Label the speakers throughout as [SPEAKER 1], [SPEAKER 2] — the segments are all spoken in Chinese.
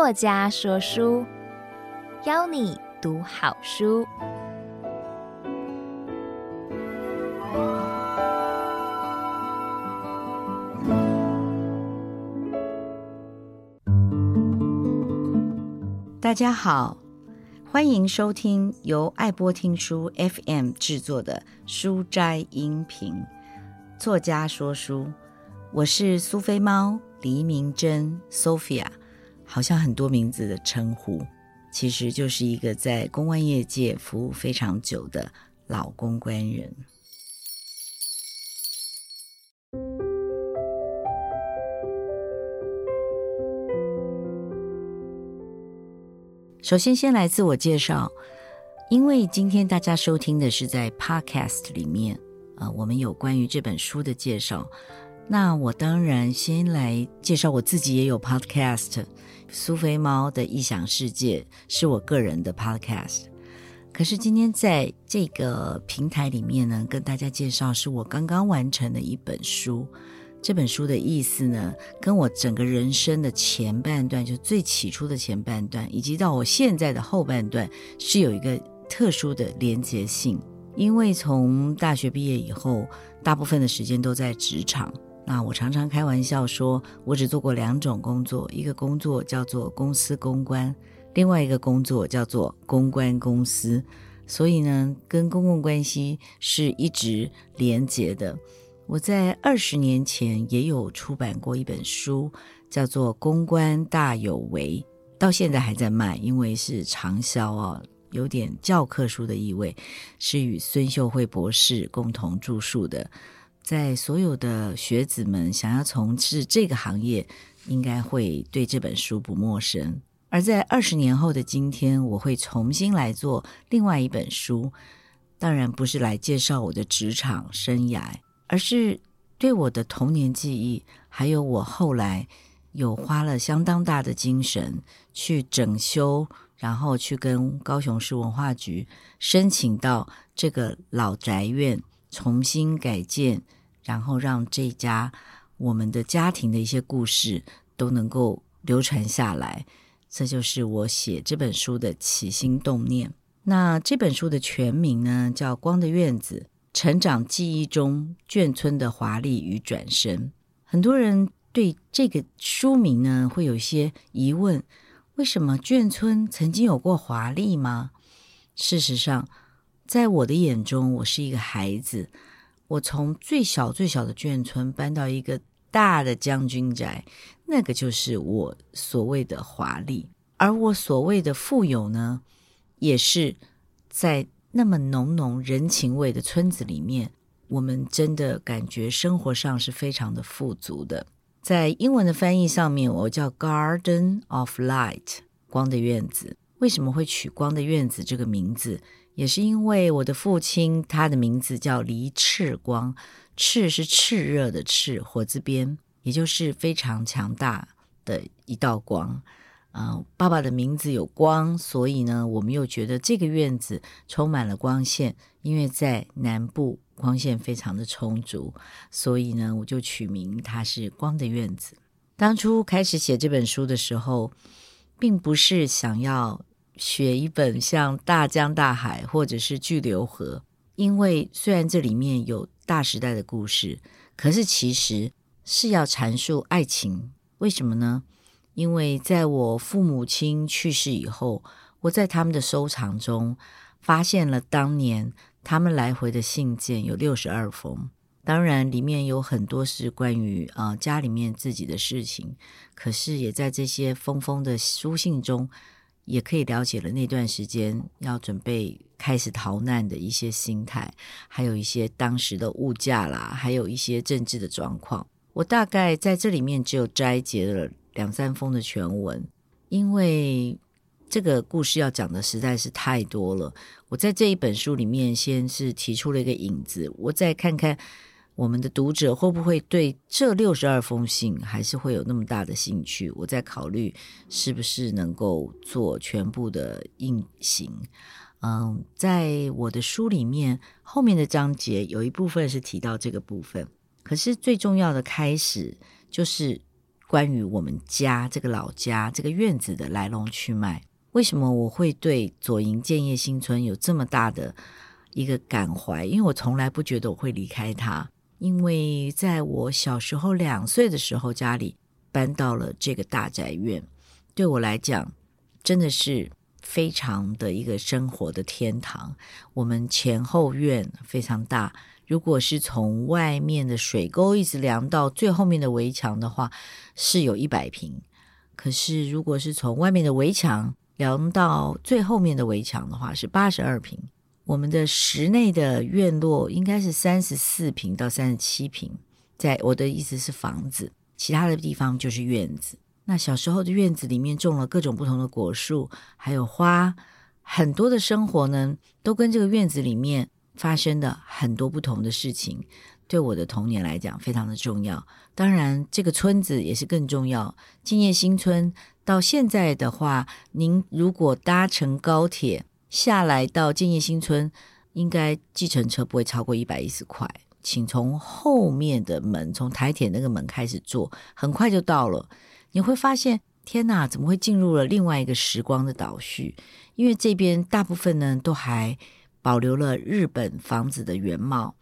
[SPEAKER 1] 作家说书，邀你读好书。
[SPEAKER 2] 大家好，欢迎收听由爱播听书 FM 制作的书斋音频。作家说书，我是苏菲猫黎明真 Sophia，好像很多名字的称呼，其实就是一个在公关业界服务非常久的老公关人。首先，先来自我介绍，因为今天大家收听的是在 Podcast 里面。啊，我们有关于这本书的介绍。那我当然先来介绍我自己，也有 podcast，苏菲猫的异想世界是我个人的 podcast。可是今天在这个平台里面呢，跟大家介绍是我刚刚完成的一本书。这本书的意思呢，跟我整个人生的前半段，就最起初的前半段，以及到我现在的后半段，是有一个特殊的连结性。因为从大学毕业以后，大部分的时间都在职场。那我常常开玩笑说，我只做过两种工作，一个工作叫做公司公关，另外一个工作叫做公关公司。所以呢，跟公共关系是一直连结的。我在二十年前也有出版过一本书，叫做《公关大有为》，到现在还在卖，因为是长销哦。有点教科书的意味，是与孙秀慧博士共同著述的。在所有的学子们想要从事这个行业，应该会对这本书不陌生。而在二十年后的今天，我会重新来做另外一本书，当然不是来介绍我的职场生涯，而是对我的童年记忆，还有我后来有花了相当大的精神去整修。然后去跟高雄市文化局申请到这个老宅院重新改建，然后让这家我们的家庭的一些故事都能够流传下来。这就是我写这本书的起心动念。那这本书的全名呢，叫《光的院子：成长记忆中眷村的华丽与转身》。很多人对这个书名呢会有些疑问。为什么眷村曾经有过华丽吗？事实上，在我的眼中，我是一个孩子。我从最小最小的眷村搬到一个大的将军宅，那个就是我所谓的华丽。而我所谓的富有呢，也是在那么浓浓人情味的村子里面，我们真的感觉生活上是非常的富足的。在英文的翻译上面，我叫 Garden of Light，光的院子。为什么会取光的院子这个名字？也是因为我的父亲，他的名字叫黎炽光，炽是炽热的炽，火字边，也就是非常强大的一道光。嗯、爸爸的名字有光，所以呢，我们又觉得这个院子充满了光线，因为在南部。光线非常的充足，所以呢，我就取名它是光的院子。当初开始写这本书的时候，并不是想要写一本像《大江大海》或者是《巨流河》，因为虽然这里面有大时代的故事，可是其实是要阐述爱情。为什么呢？因为在我父母亲去世以后，我在他们的收藏中发现了当年。他们来回的信件有六十二封，当然里面有很多是关于啊、家里面自己的事情，可是也在这些封封的书信中，也可以了解了那段时间要准备开始逃难的一些心态，还有一些当时的物价啦，还有一些政治的状况。我大概在这里面只有摘节了两三封的全文，因为。这个故事要讲的实在是太多了。我在这一本书里面先是提出了一个引子，我再看看我们的读者会不会对这六十二封信还是会有那么大的兴趣。我在考虑是不是能够做全部的印行。嗯，在我的书里面后面的章节有一部分是提到这个部分，可是最重要的开始就是关于我们家这个老家这个院子的来龙去脉。为什么我会对左营建业新村有这么大的一个感怀？因为我从来不觉得我会离开它。因为在我小时候两岁的时候，家里搬到了这个大宅院，对我来讲真的是非常的一个生活的天堂。我们前后院非常大，如果是从外面的水沟一直量到最后面的围墙的话，是有一百平。可是如果是从外面的围墙量到最后面的围墙的话，是八十二平。我们的室内的院落应该是三十四平到三十七平，在我的意思是房子，其他的地方就是院子。那小时候的院子里面种了各种不同的果树，还有花，很多的生活呢，都跟这个院子里面发生的很多不同的事情，对我的童年来讲非常的重要。当然，这个村子也是更重要。建业新村到现在的话，您如果搭乘高铁，下来到建业新村，应该计程车不会超过一百一十块。请从后面的门，从台铁那个门开始坐，很快就到了。你会发现，天哪，怎么会进入了另外一个时光的倒叙？因为这边大部分呢都还保留了日本房子的原貌，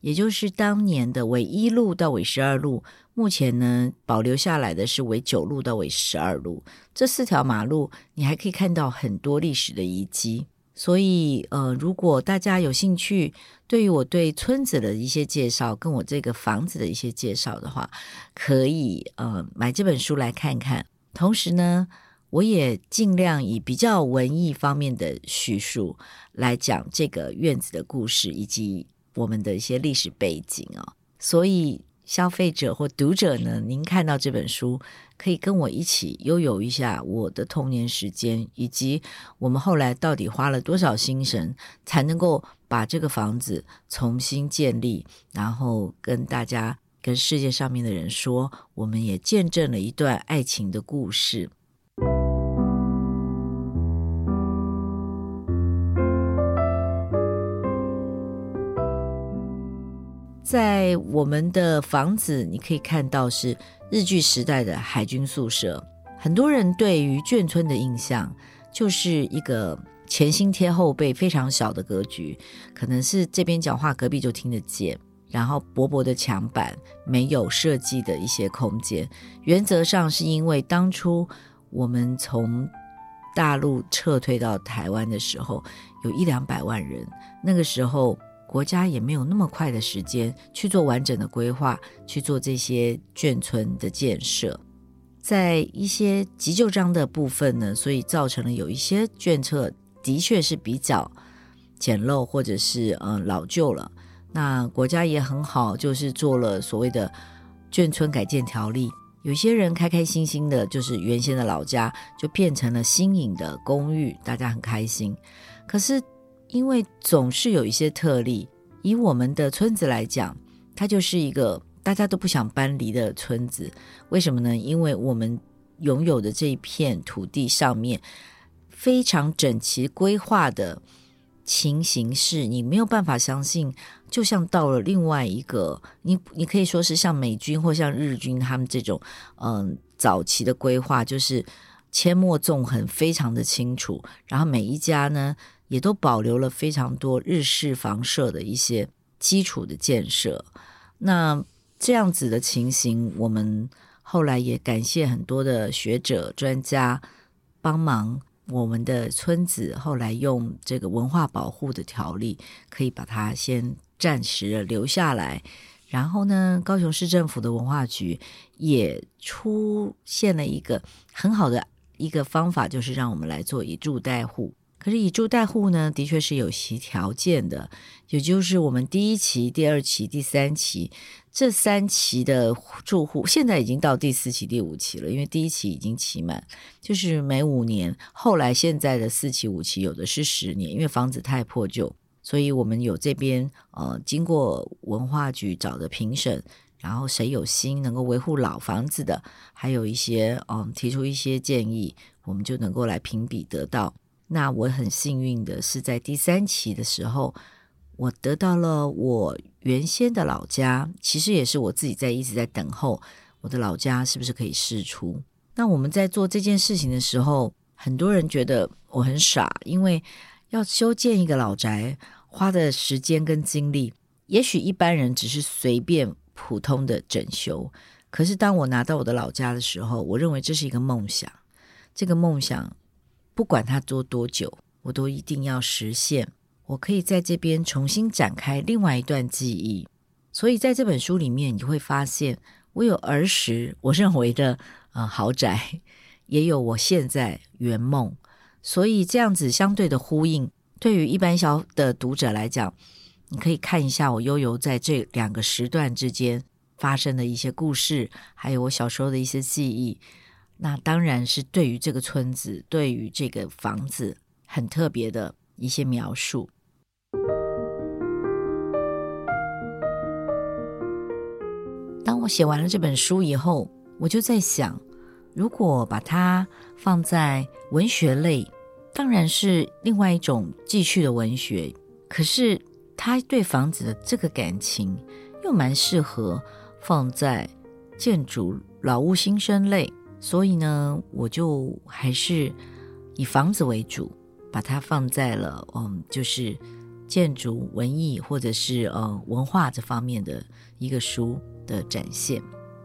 [SPEAKER 2] 也就是当年的纬一路到纬十二路。目前呢，保留下来的是纬九路到纬十二路这四条马路，你还可以看到很多历史的遗迹。所以，呃，如果大家有兴趣，对于我对村子的一些介绍，跟我这个房子的一些介绍的话，可以呃买这本书来看看。同时呢，我也尽量以比较文艺方面的叙述来讲这个院子的故事，以及我们的一些历史背景啊、哦。所以。消费者或读者呢，您看到这本书，可以跟我一起悠游一下我的童年时间，以及我们后来到底花了多少心神，才能够把这个房子重新建立，然后跟大家、跟世界上面的人说，我们也见证了一段爱情的故事。在我们的房子，你可以看到是日据时代的海军宿舍。很多人对于眷村的印象，就是一个前心贴后背、非常小的格局，可能是这边讲话，隔壁就听得见。然后薄薄的墙板，没有设计的一些空间。原则上是因为当初我们从大陆撤退到台湾的时候，有一两百万人，那个时候。国家也没有那么快的时间去做完整的规划，去做这些眷村的建设，在一些急就章的部分呢，所以造成了有一些眷舍的确是比较简陋或者是嗯老旧了。那国家也很好，就是做了所谓的眷村改建条例，有些人开开心心的，就是原先的老家就变成了新颖的公寓，大家很开心。可是。因为总是有一些特例，以我们的村子来讲，它就是一个大家都不想搬离的村子。为什么呢？因为我们拥有的这一片土地上面非常整齐规划的情形是，你没有办法相信，就像到了另外一个，你你可以说是像美军或像日军他们这种，嗯，早期的规划就是阡陌纵横，非常的清楚，然后每一家呢。也都保留了非常多日式房舍的一些基础的建设。那这样子的情形，我们后来也感谢很多的学者专家帮忙，我们的村子后来用这个文化保护的条例，可以把它先暂时留下来。然后呢，高雄市政府的文化局也出现了一个很好的一个方法，就是让我们来做以住代护。可是以住代护呢，的确是有其条件的，也就是我们第一期、第二期、第三期这三期的住户，现在已经到第四期、第五期了，因为第一期已经期满，就是每五年。后来现在的四期、五期有的是十年，因为房子太破旧，所以我们有这边呃经过文化局找的评审，然后谁有心能够维护老房子的，还有一些嗯、提出一些建议，我们就能够来评比得到。那我很幸运的是，在第三期的时候，我得到了我原先的老家，其实也是我自己在一直在等候。我的老家是不是可以释出？那我们在做这件事情的时候，很多人觉得我很傻，因为要修建一个老宅，花的时间跟精力，也许一般人只是随便普通的整修。可是当我拿到我的老家的时候，我认为这是一个梦想。这个梦想，不管它做多久，我都一定要实现。我可以在这边重新展开另外一段记忆。所以在这本书里面，你会发现我有儿时我认为的呃豪宅，也有我现在圆梦。所以这样子相对的呼应，对于一般小的读者来讲，你可以看一下我悠游在这两个时段之间发生的一些故事，还有我小时候的一些记忆。那当然是对于这个村子，对于这个房子很特别的一些描述。当我写完了这本书以后，我就在想，如果把它放在文学类，当然是另外一种继续的文学。可是他对房子的这个感情，又蛮适合放在建筑老屋新生类。所以呢，我就还是以房子为主，把它放在了嗯，就是建筑、文艺或者是呃文化这方面的一个书的展现。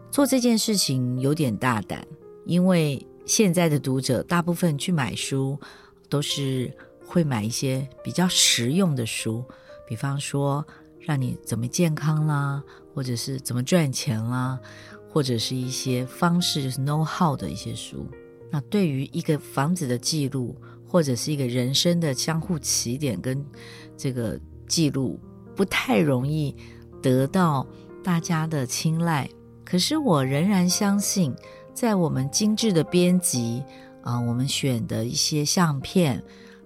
[SPEAKER 2] 做这件事情有点大胆，因为现在的读者大部分去买书都是会买一些比较实用的书，比方说让你怎么健康啦，或者是怎么赚钱啦。或者是一些方式，就是 know how 的一些书。那对于一个房子的记录，或者是一个人生的相互起点跟这个记录，不太容易得到大家的青睐。可是我仍然相信，在我们精致的编辑啊，我们选的一些相片，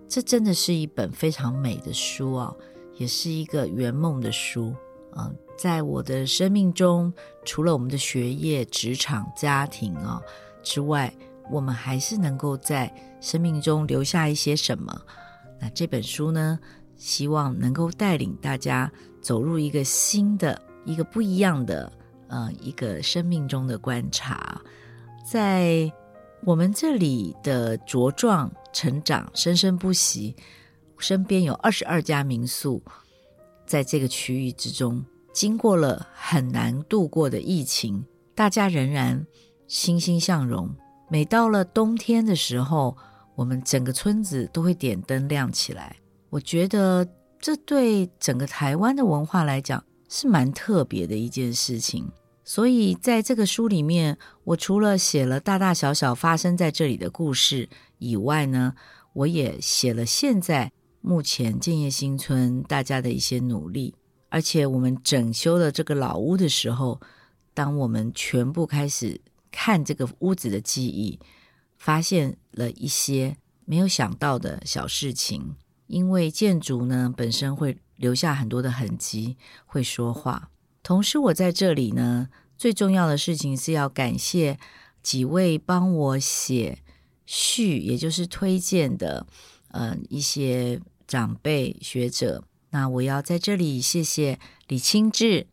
[SPEAKER 2] 这真的是一本非常美的书啊，也是一个圆梦的书。嗯，在我的生命中，除了我们的学业、职场、家庭啊之外，我们还是能够在生命中留下一些什么。那这本书呢，希望能够带领大家走入一个新的、一个不一样的，呃，一个生命中的观察。在我们这里的茁壮成长、生生不息，身边有二十二家民宿。在这个区域之中，经过了很难度过的疫情，大家仍然欣欣向荣。每到了冬天的时候，我们整个村子都会点灯亮起来。我觉得这对整个台湾的文化来讲是蛮特别的一件事情。所以在这个书里面，我除了写了大大小小发生在这里的故事以外呢，我也写了现在。目前建业新村大家的一些努力，而且我们整修了这个老屋的时候，当我们全部开始看这个屋子的记忆，发现了一些没有想到的小事情。因为建筑呢本身会留下很多的痕迹，会说话。同时，我在这里呢，最重要的事情是要感谢几位帮我写序，也就是推荐的。呃，一些长辈学者，那我要在这里谢谢李清志，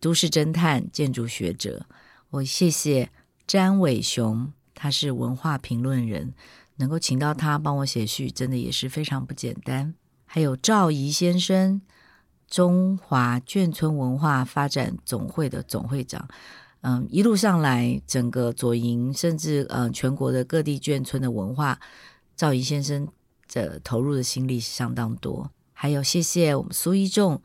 [SPEAKER 2] 都市侦探建筑学者。我谢谢詹伟雄，他是文化评论人，能够请到他帮我写序，真的也是非常不简单。还有赵怡先生，中华眷村文化发展总会的总会长。嗯，一路上来，整个左营，甚至呃全国的各地眷村的文化，赵怡先生。这投入的心力是相当多，还有谢谢我们苏一众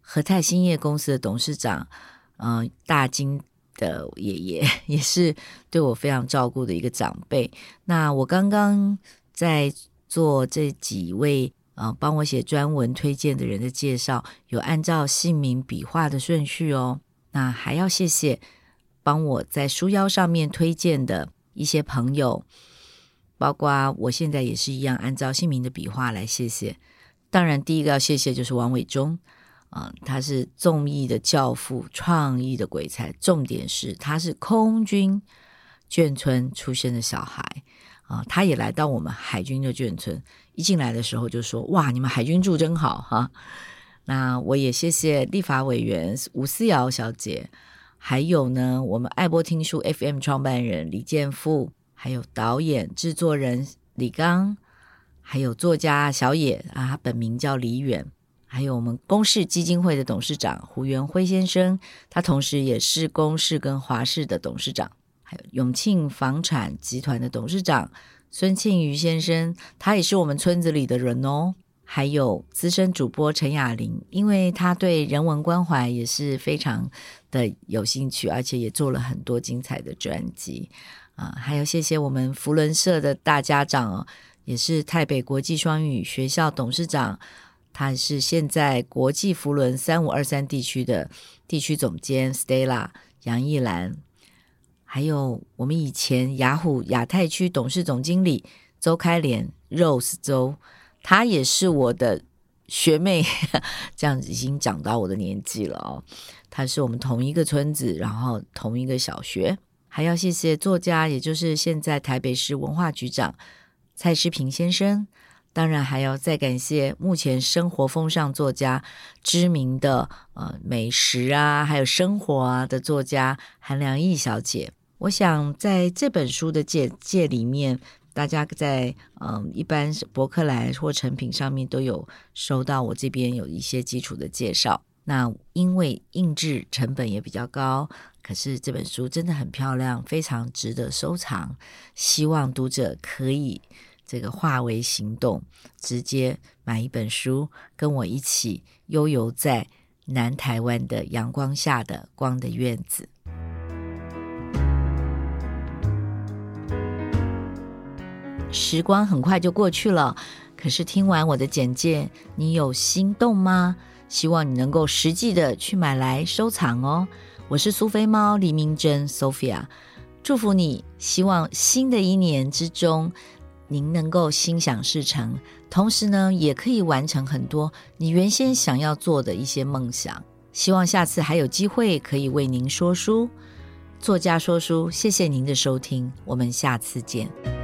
[SPEAKER 2] 和泰兴业公司的董事长，嗯、大金的爷爷 也是对我非常照顾的一个长辈。那我刚刚在做这几位呃帮我写专文推荐的人的介绍，有按照姓名笔画的顺序哦。那还要谢谢帮我在书腰上面推荐的一些朋友。包括我现在也是一样，按照姓名的笔画来谢谢。当然，第一个要谢谢就是王伟忠啊、他是综艺的教父，创意的鬼才。重点是他是空军眷村出生的小孩啊、他也来到我们海军的眷村。一进来的时候就说：“哇，你们海军住真好哈！”那我也谢谢立法委员吴思瑶小姐，还有呢，我们爱播听书 FM 创办人李建富，还有导演、制作人李刚，还有作家小野啊，他本名叫李远，还有我们公视基金会的董事长胡元辉先生，他同时也是公视跟华视的董事长，还有永庆房产集团的董事长孙庆余先生，他也是我们村子里的人哦。还有资深主播陈雅玲，因为她对人文关怀也是非常的有兴趣，而且也做了很多精彩的专辑。啊。还有谢谢我们福伦社的大家长哦，也是台北国际双语学校董事长，他是现在国际福伦三五二三地区的地区总监 Stella 杨艺兰，还有我们以前雅虎亚太区董事总经理周开莲 Rose 周。她也是我的学妹，这样子已经讲到我的年纪了哦。她是我们同一个村子，然后同一个小学。还要谢谢作家，也就是现在台北市文化局长蔡诗平先生。当然还要再感谢目前生活风尚作家知名的呃美食啊，还有生活啊的作家韩良义小姐。我想在这本书的简介里面。大家在嗯，一般博客来或诚品上面都有收到，我这边有一些基础的介绍。那因为印制成本也比较高，可是这本书真的很漂亮，非常值得收藏。希望读者可以这个化为行动，直接买一本书，跟我一起悠游在南台湾的阳光下的光的院子。时光很快就过去了，可是听完我的简介，你有心动吗？希望你能够实际的去买来收藏哦。我是苏菲猫黎明珍 Sophia，祝福你，希望新的一年之中，您能够心想事成，同时呢，也可以完成很多你原先想要做的一些梦想。希望下次还有机会可以为您说书，作家说书。谢谢您的收听，我们下次见。